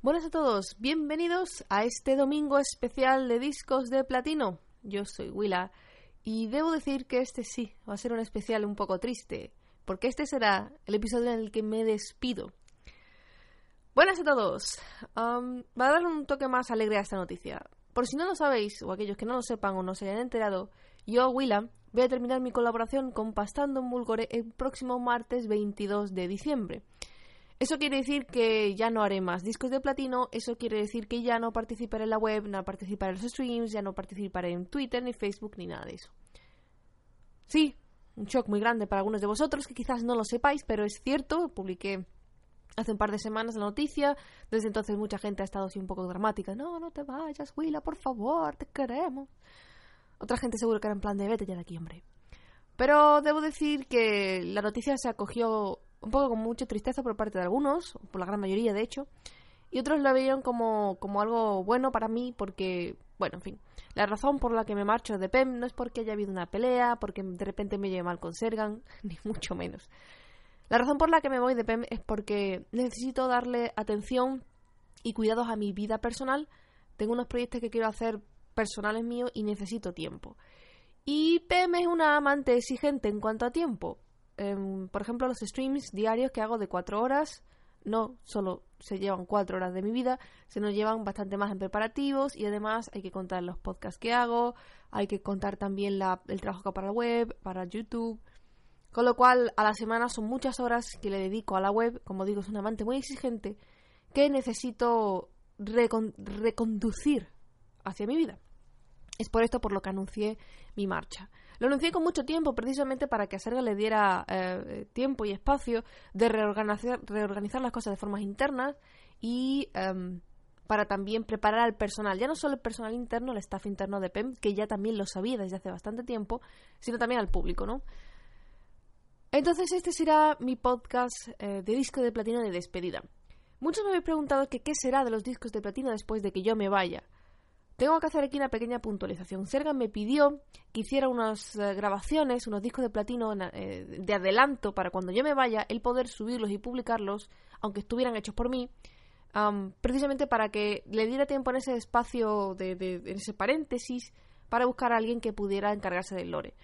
Buenas a todos, bienvenidos a este domingo especial de discos de platino. Yo soy Willa y debo decir que este sí va a ser un especial un poco triste, porque este será el episodio en el que me despido. Buenas a todos. Um, va a dar un toque más alegre a esta noticia. Por si no lo sabéis, o aquellos que no lo sepan o no se hayan enterado, yo, Willa, voy a terminar mi colaboración con Pastando en Bulgore el próximo martes 22 de diciembre. Eso quiere decir que ya no haré más discos de platino, eso quiere decir que ya no participaré en la web, no participaré en los streams, ya no participaré en Twitter, ni Facebook, ni nada de eso. Sí, un shock muy grande para algunos de vosotros que quizás no lo sepáis, pero es cierto, publiqué hace un par de semanas la noticia, desde entonces mucha gente ha estado así un poco dramática, no, no te vayas, Willa, por favor, te queremos. Otra gente seguro que era en plan de vete ya de aquí, hombre. Pero debo decir que la noticia se acogió un poco con mucha tristeza por parte de algunos, por la gran mayoría de hecho, y otros lo veían como, como algo bueno para mí porque, bueno, en fin, la razón por la que me marcho de PEM no es porque haya habido una pelea, porque de repente me lleve mal con Sergan, ni mucho menos. La razón por la que me voy de PEM es porque necesito darle atención y cuidados a mi vida personal. Tengo unos proyectos que quiero hacer personales míos y necesito tiempo. Y PEM es una amante exigente en cuanto a tiempo. Em, por ejemplo, los streams diarios que hago de cuatro horas, no solo se llevan cuatro horas de mi vida, se nos llevan bastante más en preparativos y además hay que contar los podcasts que hago, hay que contar también la, el trabajo que hago para la web, para YouTube. Con lo cual, a la semana son muchas horas que le dedico a la web. Como digo, es un amante muy exigente que necesito reconducir hacia mi vida. Es por esto por lo que anuncié mi marcha. Lo anuncié con mucho tiempo precisamente para que a Serga le diera eh, tiempo y espacio de reorganizar, las cosas de formas internas y em, para también preparar al personal, ya no solo el personal interno, el staff interno de PEM, que ya también lo sabía desde hace bastante tiempo, sino también al público, ¿no? Entonces este será mi podcast eh, de disco de platino de despedida. Muchos me habéis preguntado que qué será de los discos de platino después de que yo me vaya. Tengo que hacer aquí una pequeña puntualización. Sergan me pidió que hiciera unas eh, grabaciones, unos discos de platino eh, de adelanto para cuando yo me vaya, el poder subirlos y publicarlos, aunque estuvieran hechos por mí, precisamente para que le diera tiempo en ese espacio, de, en ese paréntesis, para buscar a alguien que pudiera encargarse del lore.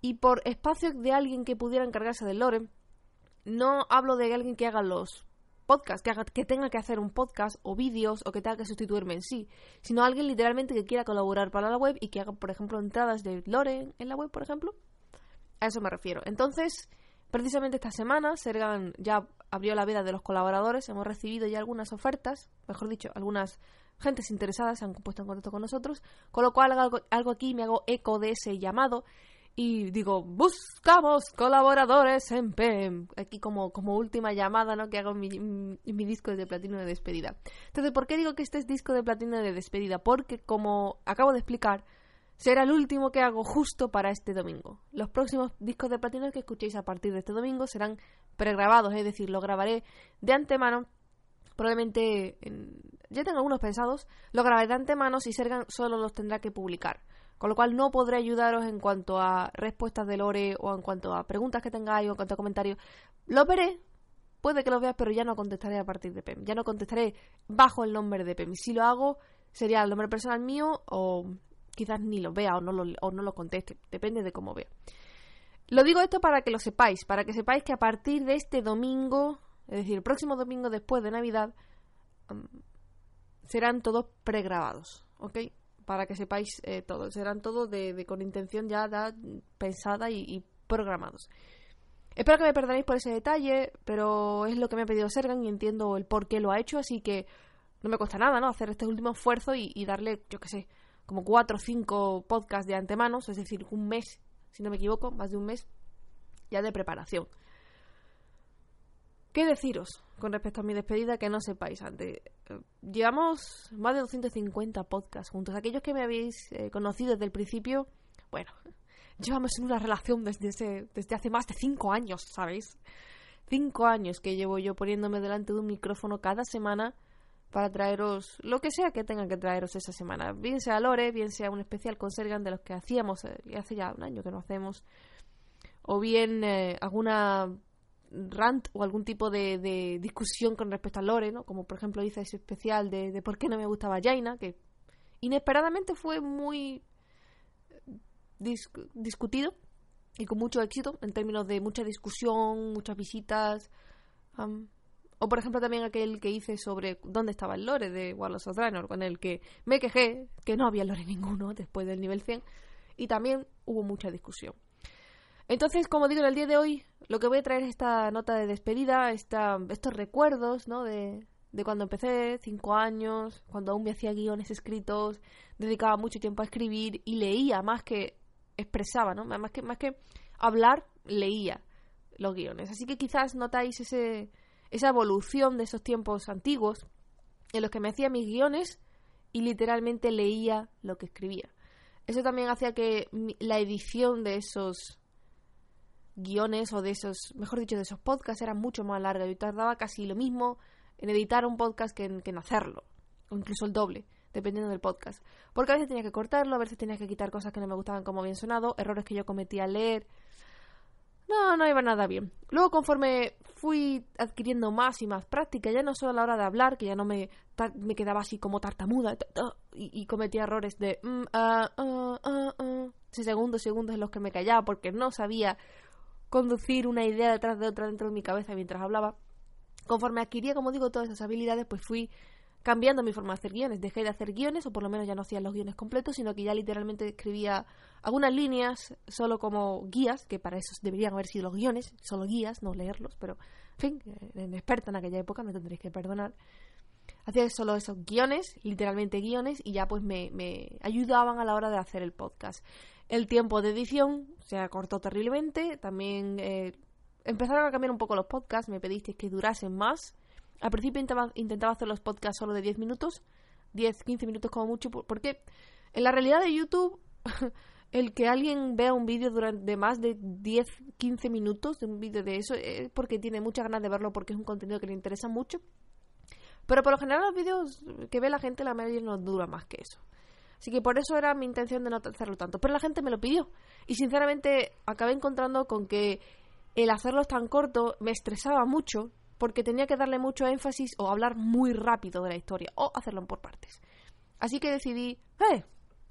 Y por espacio de alguien que pudiera encargarse del lore, no hablo de alguien que haga los podcast, que, que tenga que hacer un podcast o vídeos o que tenga que sustituirme en sí, sino alguien literalmente que quiera colaborar para la web y que haga, por ejemplo, entradas de lore en la web, por ejemplo. A eso me refiero. Entonces, precisamente esta semana, Sergan ya abrió la vida de los colaboradores, hemos recibido ya algunas ofertas, mejor dicho, algunas gentes interesadas se han puesto en contacto con nosotros, con lo cual algo, algo aquí me hago eco de ese llamado y digo, buscamos colaboradores en PEM. Aquí como, como última llamada, ¿no? Que hago mi, mi, disco de platino de despedida. Entonces, ¿por qué digo que este es disco de platino de despedida? Porque, como acabo de explicar, será el último que hago justo para este domingo. Los próximos discos de platino que escuchéis a partir de este domingo serán pregrabados, es decir, lo grabaré de antemano. Probablemente ya tengo algunos pensados, lo grabaré de antemano y Sergan solo los tendrá que publicar. Con lo cual no podré ayudaros en cuanto a respuestas de Lore o en cuanto a preguntas que tengáis o en cuanto a comentarios. Lo veré, puede que lo veas, pero ya no contestaré a partir de PEM. Ya no contestaré bajo el nombre de PEM. Si lo hago, sería el nombre personal mío o quizás ni lo vea o no lo, o no lo conteste. Depende de cómo vea. Lo digo esto para que lo sepáis, para que sepáis que a partir de este domingo, es decir, el próximo domingo después de Navidad, mm, serán todos pregrabados, ¿ok? Para que sepáis eh, todo. Serán todos de, con intención ya pensada y, programados. Espero que me perdonéis por ese detalle, pero es lo que me ha pedido Sergan y entiendo el por qué lo ha hecho, así que no me cuesta nada, ¿no? Hacer este último esfuerzo y, darle, yo qué sé, como cuatro o cinco podcasts de antemano, es decir, un mes, si no me equivoco, más de un mes ya de preparación. ¿Qué deciros con respecto a mi despedida que no sepáis antes? Eh, llevamos más de 250 podcasts juntos. Aquellos que me habéis eh, conocido desde el principio, bueno, llevamos en una relación desde, desde hace más de 5 años, ¿sabéis? 5 años que llevo yo poniéndome delante de un micrófono cada semana para traeros lo que sea que tenga que traeros esa semana. Bien sea Lore, bien sea un especial con Sergan de los que hacíamos, eh, hace ya un año que no hacemos, o bien alguna rant o algún tipo de, discusión con respecto a lore, ¿no? Como por ejemplo hice ese especial de, por qué no me gustaba Jaina, que inesperadamente fue muy discutido y con mucho éxito en términos de mucha discusión, muchas visitas. o por ejemplo también aquel que hice sobre dónde estaba el lore de Warlords of Draenor, con el que me quejé que no había lore ninguno después del nivel 100 y también hubo mucha discusión. Entonces, como digo, en el día de hoy lo que voy a traer es esta nota de despedida, esta, estos recuerdos, ¿no? De, de cuando empecé, cinco años, cuando aún me hacía guiones escritos, dedicaba mucho tiempo a escribir y leía más que expresaba, ¿no? Más que, más que hablar, leía los guiones. Así que quizás notáis ese, esa evolución de esos tiempos antiguos en los que me hacía mis guiones y literalmente leía lo que escribía. Eso también hacía que la edición de esos guiones o de esos, mejor dicho, de esos podcasts era mucho más larga. Yo tardaba casi lo mismo en editar un podcast que en, hacerlo, o incluso el doble, dependiendo del podcast. Porque a veces tenía que cortarlo, a veces tenía que quitar cosas que no me gustaban como bien sonado, errores que yo cometía al leer. No, no iba nada bien. Luego, conforme fui adquiriendo más y más práctica, ya no solo a la hora de hablar, que ya no me, me quedaba así como tartamuda y, cometía errores de mm, ah, ah, ah, segundos, segundos en los que me callaba porque no sabía conducir una idea detrás de otra dentro de mi cabeza mientras hablaba. Conforme adquiría, como digo, todas esas habilidades, pues fui cambiando mi forma de hacer guiones. Dejé de hacer guiones, o por lo menos ya no hacía los guiones completos, sino que ya literalmente escribía algunas líneas solo como guías, que para eso deberían haber sido los guiones, solo guías, no leerlos, pero en fin, en experta en aquella época, me tendréis que perdonar. Hacía solo esos guiones, literalmente guiones, y ya pues me ayudaban a la hora de hacer el podcast. El tiempo de edición se acortó terriblemente. También eh, empezaron a cambiar un poco los podcasts. Me pedisteis que durasen más. Al principio intentaba, intentaba hacer los podcasts solo de 10 minutos. 10, 15 minutos como mucho. Porque en la realidad de YouTube, el que alguien vea un vídeo durante más de 10, 15 minutos de un vídeo de eso es porque tiene muchas ganas de verlo porque es un contenido que le interesa mucho. Pero por lo general los vídeos que ve la gente, la mayoría no dura más que eso. Así que por eso era mi intención de no hacerlo tanto. Pero la gente me lo pidió. Y sinceramente acabé encontrando con que el hacerlo tan corto me estresaba mucho porque tenía que darle mucho énfasis o hablar muy rápido de la historia o hacerlo por partes. Así que decidí, ¡eh!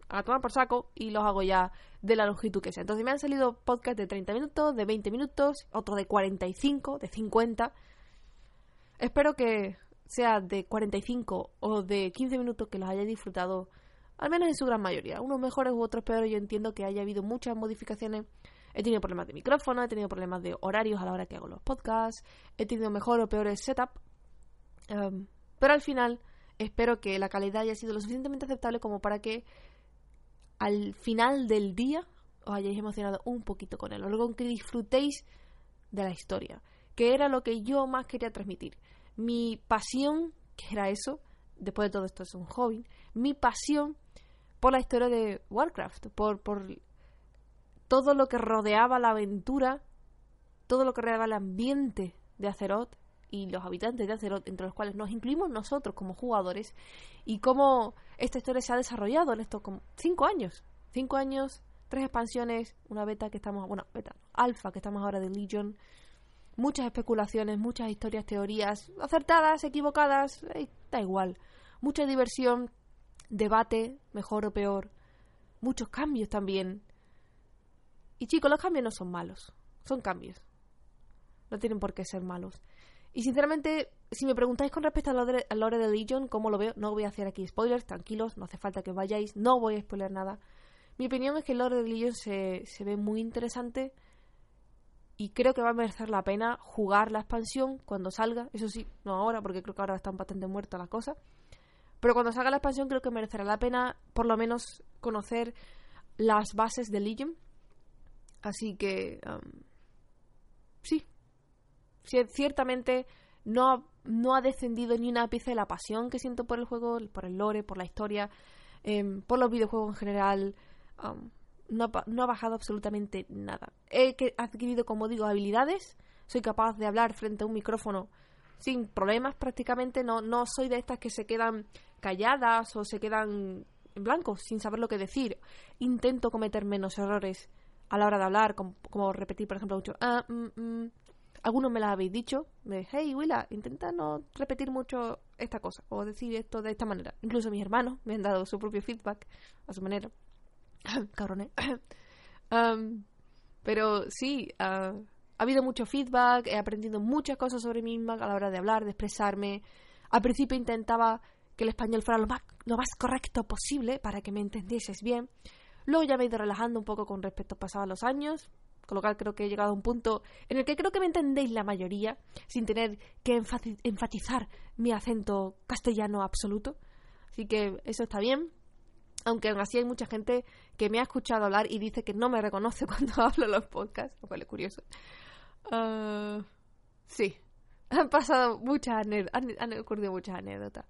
A tomar por saco y los hago ya de la longitud que sea. Entonces me han salido podcasts de 30 minutos, de 20 minutos, otro de 45, de 50. Espero que sea de 45 o de 15 minutos que los haya disfrutado al menos en su gran mayoría. Unos mejores u otros peores, yo entiendo que haya habido muchas modificaciones. He tenido problemas de micrófono, he tenido problemas de horarios a la hora que hago los podcasts, he tenido mejor o peores setup. Em, pero al final espero que la calidad haya sido lo suficientemente aceptable como para que al final del día os hayáis emocionado un poquito con él, o luego que disfrutéis de la historia, que era lo que yo más quería transmitir. Mi pasión, que era eso, después de todo esto es un hobby, mi pasión por la historia de Warcraft, por, por todo lo que rodeaba la aventura, todo lo que rodeaba el ambiente de Azeroth y los habitantes de Azeroth, entre los cuales nos incluimos nosotros como jugadores, y cómo esta historia se ha desarrollado en estos como cinco años. Cinco años, tres expansiones, una beta que estamos, bueno, beta, alfa que estamos ahora de Legion, muchas especulaciones, muchas historias, teorías, acertadas, equivocadas, eh, da igual. Mucha diversión, debate, mejor o peor, muchos cambios también. Y chicos, los cambios no son malos, son cambios. No tienen por qué ser malos. Y sinceramente, si me preguntáis con respecto al lore, de Legion, ¿cómo lo veo? No voy a hacer aquí spoilers, tranquilos, no hace falta que vayáis, no voy a spoiler nada. Mi opinión es que lore de Legion se, se ve muy interesante y creo que va a merecer la pena jugar la expansión cuando salga. Eso sí, no ahora, porque creo que ahora están bastante muertas las cosas. Pero cuando salga la expansión creo que merecerá la pena por lo menos conocer las bases de Legion. Así que... Um, sí. Ciertamente no, no ha descendido ni una pieza de la pasión que siento por el juego, por el lore, por la historia, em, por los videojuegos en general. Um, no, ha, no, ha, bajado absolutamente nada. He adquirido, como digo, habilidades. Soy capaz de hablar frente a un micrófono sin problemas prácticamente. No, no soy de estas que se quedan calladas o se quedan en blanco sin saber lo que decir. Intento cometer menos errores a la hora de hablar, como, repetir, por ejemplo, mucho. Ah, mm, mm". Algunos me las habéis dicho, de, hey, Willa, intenta no repetir mucho esta cosa, o decir esto de esta manera. Incluso mis hermanos me han dado su propio feedback a su manera. Cabrones. um, pero sí, uh, ha habido mucho feedback, he aprendido muchas cosas sobre mí misma a la hora de hablar, de expresarme. Al principio intentaba que el español fuera lo más, lo más correcto posible para que me entendieses bien. Luego ya me he ido relajando un poco con respecto a pasados los años, con lo cual creo que he llegado a un punto en el que creo que me entendéis la mayoría, sin tener que enfatizar mi acento castellano absoluto. Así que eso está bien. Aunque aún así hay mucha gente que me ha escuchado hablar y dice que no me reconoce cuando hablo en los podcasts, lo cual es curioso. Uh, sí, han pasado muchas anécdotas, han, ocurrido muchas anécdotas.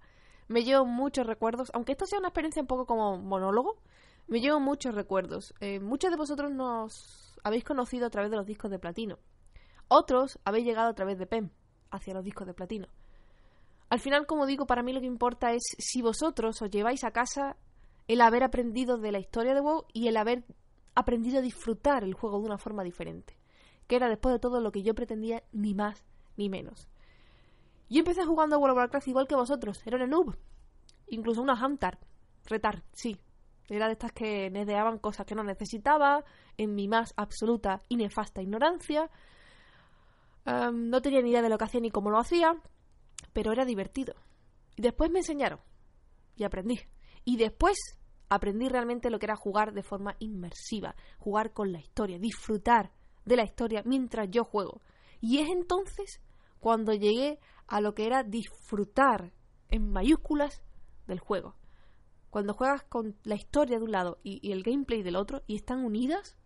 Me llevo muchos recuerdos, aunque esto sea una experiencia un poco como monólogo, me llevo muchos recuerdos. Eh, muchos de vosotros nos habéis conocido a través de los discos de platino. Otros habéis llegado a través de PEM, hacia los discos de platino. Al final, como digo, para mí lo que importa es si vosotros os lleváis a casa el haber aprendido de la historia de WoW y el haber aprendido a disfrutar el juego de una forma diferente que era después de todo lo que yo pretendía, ni más ni menos. Yo empecé jugando a World of Warcraft igual que vosotros, era una noob, incluso una hunter, retar, sí. Era de estas que nedeaban cosas que no necesitaba, en mi más absoluta y nefasta ignorancia. no tenía ni idea de lo que hacía ni cómo lo hacía, pero era divertido. Y después me enseñaron, y aprendí. Y después aprendí realmente lo que era jugar de forma inmersiva, jugar con la historia, disfrutar de la historia mientras yo juego. Y es entonces cuando llegué a lo que era disfrutar en mayúsculas del juego. Cuando juegas con la historia de un lado y, el gameplay del otro y están unidas,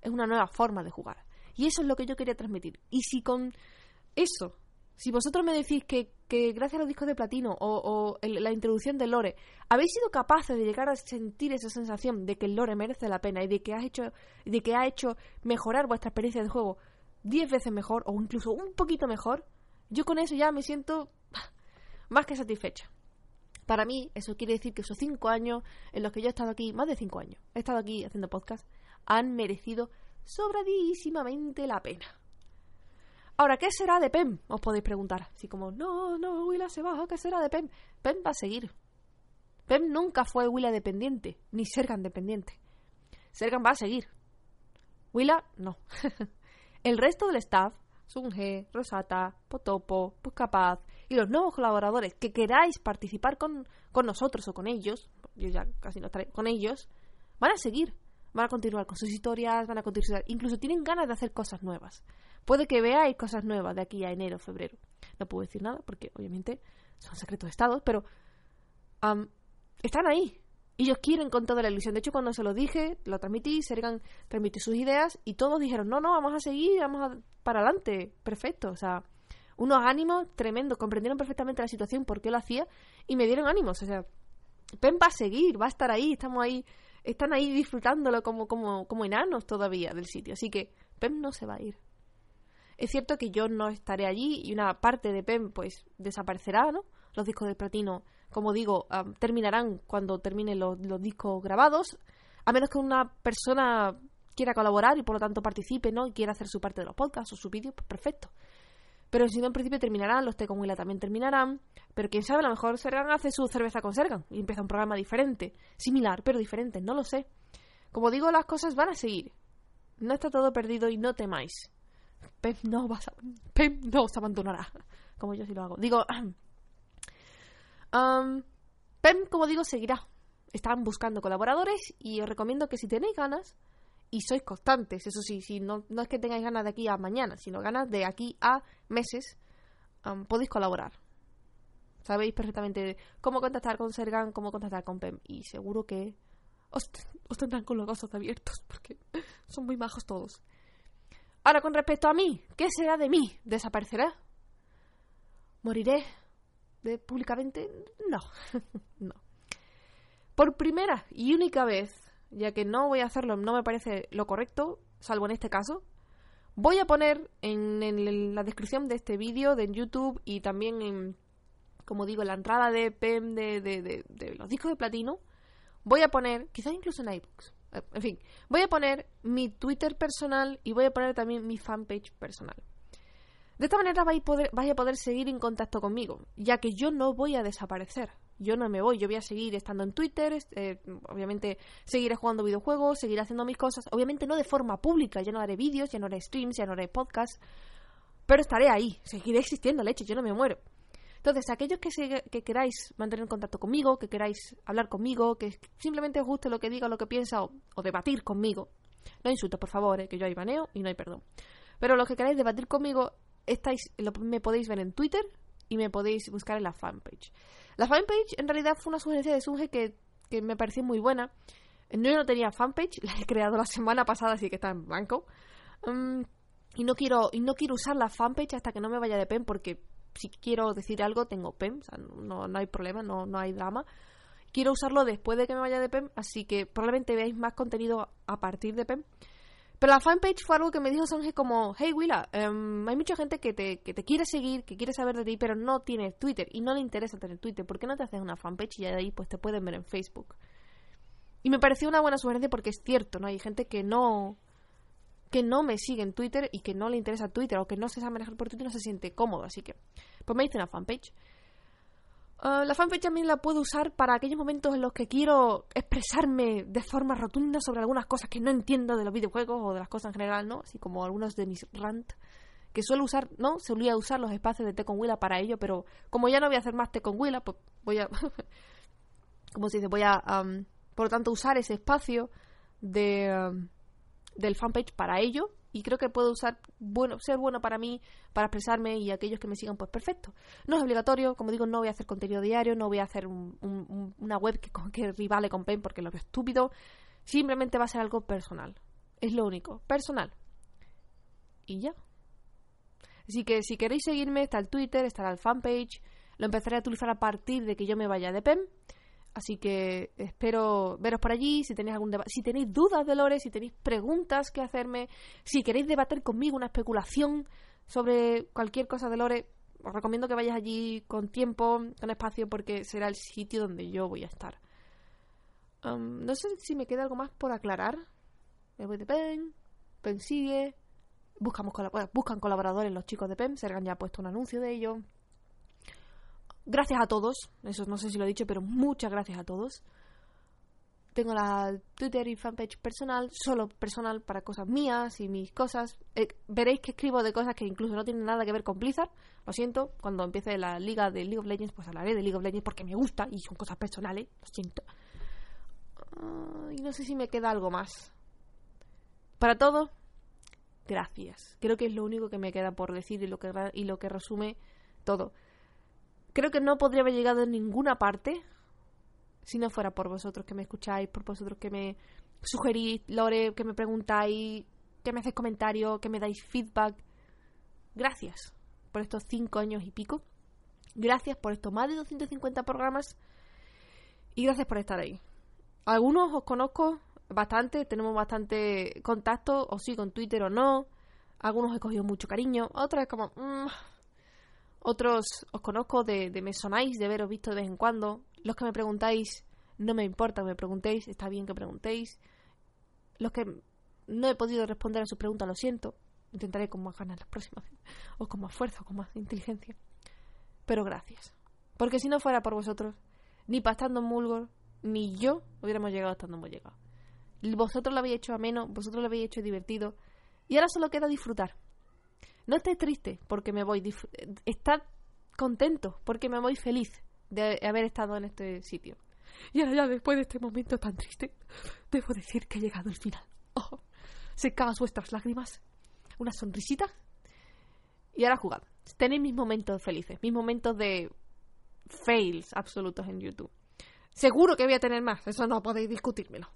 es una nueva forma de jugar. Y eso es lo que yo quería transmitir. Y si con eso, si vosotros me decís que, gracias a los discos de platino o, la introducción del lore, habéis sido capaces de llegar a sentir esa sensación de que lore merece la pena y de que, hecho, de que ha hecho mejorar vuestra experiencia de juego diez veces mejor o incluso un poquito mejor, yo con eso ya me siento más que satisfecha. Para mí, eso quiere decir que esos cinco años en los que yo he estado aquí, más de cinco años, he estado aquí haciendo podcast, han merecido sobradísimamente la pena. Ahora, ¿qué será de PEM? Os podéis preguntar. Así como, no, no, Willa se baja, ¿qué será de PEM? PEM va a seguir. PEM nunca fue Willa dependiente, ni Sergan dependiente. Sergan va a seguir. Willa, no. El resto del staff, Sunge, Rosata, Potopo, Puscapaz y los nuevos colaboradores que queráis participar con, con nosotros o con ellos, yo ya casi no estaré con ellos, van a seguir. Van a continuar con sus historias, van a continuar, incluso tienen ganas de hacer cosas nuevas. Puede que veáis cosas nuevas de aquí a enero, febrero. No puedo decir nada porque obviamente son secretos de Estado, pero están ahí. Ellos quieren con toda la ilusión. De hecho, cuando se lo dije, lo transmití, Sergan transmitió sus ideas y todos dijeron, no, no, vamos a seguir, vamos a, para adelante. Perfecto. O sea, unos ánimos tremendos. Comprendieron perfectamente la situación, por qué lo hacía y me dieron ánimos. O sea, Pen va a seguir, va a estar ahí, estamos ahí, están ahí disfrutándolo como, como, como enanos todavía del sitio. Así que Pen no se va a ir. Es cierto que yo no estaré allí y una parte de PEM pues desaparecerá, ¿no? Los discos de platino, como digo, terminarán cuando terminen los, discos grabados, a menos que una persona quiera colaborar y por lo tanto participe, ¿no? Y quiera hacer su parte de los podcasts o su vídeo, pues perfecto. Pero si no, en principio terminarán, los T con Willa también terminarán. Pero quién sabe, a lo mejor Sergan hace su cerveza con Sergan y empieza un programa diferente, similar, pero diferente, no lo sé. Como digo, las cosas van a seguir. No está todo perdido y no temáis. Pep no, vas a, no os abandonará. Como yo sí lo hago. Digo, um, Pep, como digo, seguirá. Están buscando colaboradores y os recomiendo que si tenéis ganas y sois constantes, eso sí, si no, no es que tengáis ganas de aquí a mañana, sino ganas de aquí a meses, podéis colaborar. Sabéis perfectamente cómo contactar con Sergan, cómo contactar con PEM y seguro que os, os tendrán con los ojos abiertos porque son muy majos todos. Ahora, con respecto a mí, ¿qué será de mí? ¿Desaparecerá? ¿Moriré de, públicamente? No, no. Por primera y única vez, ya que no voy a hacerlo, no me parece lo correcto, salvo en este caso, voy a poner en, la descripción de este vídeo de YouTube y también en, como digo, en la entrada de PEM de, de los discos de platino, voy a poner, quizás incluso en iBooks, en fin, voy a poner mi Twitter personal y voy a poner también mi fanpage personal. De esta manera vais, a poder seguir en contacto conmigo, ya que yo no voy a desaparecer. Yo no me voy, yo voy a seguir estando en Twitter, eh, obviamente seguiré jugando videojuegos, seguiré haciendo mis cosas, obviamente no de forma pública, ya no haré vídeos, ya no haré streams, ya no haré podcasts, pero estaré ahí, seguiré existiendo, leche, yo no me muero. Entonces, aquellos que, que queráis mantener contacto conmigo, que queráis hablar conmigo, que simplemente os guste lo que diga, lo que piensa o, debatir conmigo, no insultos, por favor, eh, que yo hay baneo y no hay perdón. Pero los que queráis debatir conmigo, estáis, me podéis ver en Twitter y me podéis buscar en la fanpage. La fanpage en realidad fue una sugerencia de Sunge que, que me pareció muy buena. Yo no tenía fanpage, la he creado la semana pasada, así que está en blanco. Mm, y no quiero y no quiero usar la fanpage hasta que no me vaya de pen porque si quiero decir algo tengo PEM, o sea, no, no hay problema, no, no hay drama. Quiero usarlo después de que me vaya de PEM, así que probablemente veáis más contenido a partir de PEM. Pero la fanpage fue algo que me dijo Songe como, hey Willa, em, hay mucha gente que te, que te quiere seguir, que quiere saber de ti, pero no tiene Twitter y no le interesa tener Twitter. ¿Por qué no te haces una fanpage y de ahí pues te pueden ver en Facebook? Y me pareció una buena sugerencia porque es cierto, ¿no? Hay gente que no, que no me sigue en Twitter y que no le interesa Twitter o que no se sabe manejar por Twitter no se siente cómodo. Así que, pues me hice una fanpage. Ah, la fanpage también la puedo usar para aquellos momentos en los que quiero expresarme de forma rotunda sobre algunas cosas que no entiendo de los videojuegos o de las cosas en general, ¿no? Así como algunos de mis rant que suelo usar, ¿no? Solía usar los espacios de T con Willa para ello, pero como ya no voy a hacer más T con Willa, pues voy a... como se dice? Voy a, por lo tanto, usar ese espacio de del fanpage para ello y creo que puedo usar bueno ser bueno para mí para expresarme y aquellos que me sigan pues perfecto. No es obligatorio como digo no voy a hacer contenido diario no voy a hacer una web que, que rivale con Pen porque lo veo estúpido. Simplemente va a ser algo personal. Es lo único personal. Y ya. Así que si queréis seguirme está el Twitter estará el fanpage. Lo empezaré a utilizar a partir de que yo me vaya de PEM Así que espero veros por allí. Si tenéis algún si tenéis dudas de Lore, si tenéis preguntas que hacerme, si queréis debatir conmigo una especulación sobre cualquier cosa de Lore, os recomiendo que vayáis allí con tiempo, con espacio, porque será el sitio donde yo voy a estar. Um, no sé si me queda algo más por aclarar. Me voy de PEN, PEN sigue. Buscamos buscan colaboradores los chicos de PEN, Sergan ya ha puesto un anuncio de ello. Gracias a todos, eso no sé si lo he dicho, pero muchas gracias a todos. Tengo la Twitter y fanpage personal, solo personal para cosas mías y mis cosas. Eh, veréis que escribo de cosas que incluso no tienen nada que ver con Blizzard. Lo siento, cuando empiece la liga de League of Legends, pues hablaré de League of Legends porque me gusta y son cosas personales. Lo siento. y no sé si me queda algo más. Para todo, gracias. Creo que es lo único que me queda por decir y lo que, y lo que resume todo. Creo que no podría haber llegado en ninguna parte si no fuera por vosotros que me escucháis, por vosotros que me sugerís, Lore, que me preguntáis, que me hacéis comentarios, que me dais feedback. Gracias por estos cinco años y pico. Gracias por estos más de 250 programas. Y gracias por estar ahí. Algunos os conozco bastante, tenemos bastante contacto, o sí con Twitter o no. Algunos he cogido mucho cariño, otros es como, mm, otros os conozco de, de me sonáis, de veros visto de vez en cuando. Los que me preguntáis, no me importa que me preguntéis, está bien que preguntéis. Los que no he podido responder a sus preguntas, lo siento. Intentaré con más ganas las próximas o con más fuerza, o con más inteligencia. Pero gracias. Porque si no fuera por vosotros, ni para estando en Mulgor, ni yo hubiéramos llegado hasta donde hemos llegado. Vosotros lo habéis hecho ameno, vosotros lo habéis hecho divertido. Y ahora solo queda disfrutar. No estés triste porque me voy. Estad contento porque me voy feliz de haber estado en este sitio. Y ahora ya después de este momento tan triste, debo decir que he llegado al final. Oh, secadas vuestras lágrimas, una sonrisita y ahora jugad. Tenéis mis momentos felices, mis momentos de fails absolutos en YouTube. Seguro que voy a tener más, eso no podéis discutírmelo.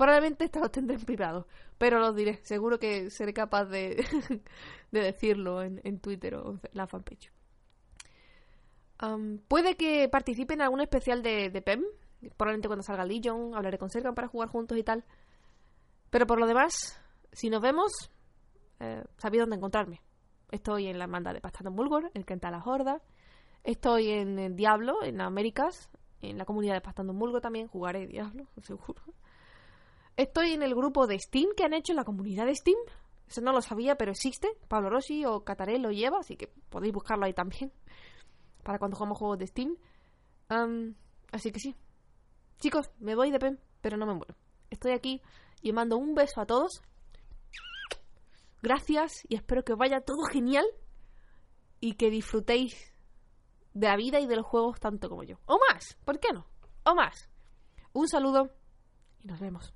Probablemente esto lo tendré en privado, pero lo diré. Seguro que seré capaz de, de decirlo en, en, Twitter o en la fanpage. puede que participe en algún especial de, de, PEM. Probablemente cuando salga Legion, hablaré con Serkan para jugar juntos y tal. Pero por lo demás, si nos vemos, eh, sabéis dónde encontrarme. Estoy en la manda de Pastando Mulgor, el Kenta la Horda. Estoy en, en Diablo, en Américas, en la comunidad de Pastando Mulgor también. Jugaré Diablo, seguro. Estoy en el grupo de Steam que han hecho en la comunidad de Steam. Eso no lo sabía, pero existe. Pablo Rossi o Cataré lo lleva, así que podéis buscarlo ahí también. Para cuando jugamos juegos de Steam. así que sí. Chicos, me voy de pen, pero no me muero. Estoy aquí y mando un beso a todos. Gracias y espero que vaya todo genial y que disfrutéis de la vida y de los juegos tanto como yo. O más, ¿por qué no? O más. Un saludo y nos vemos.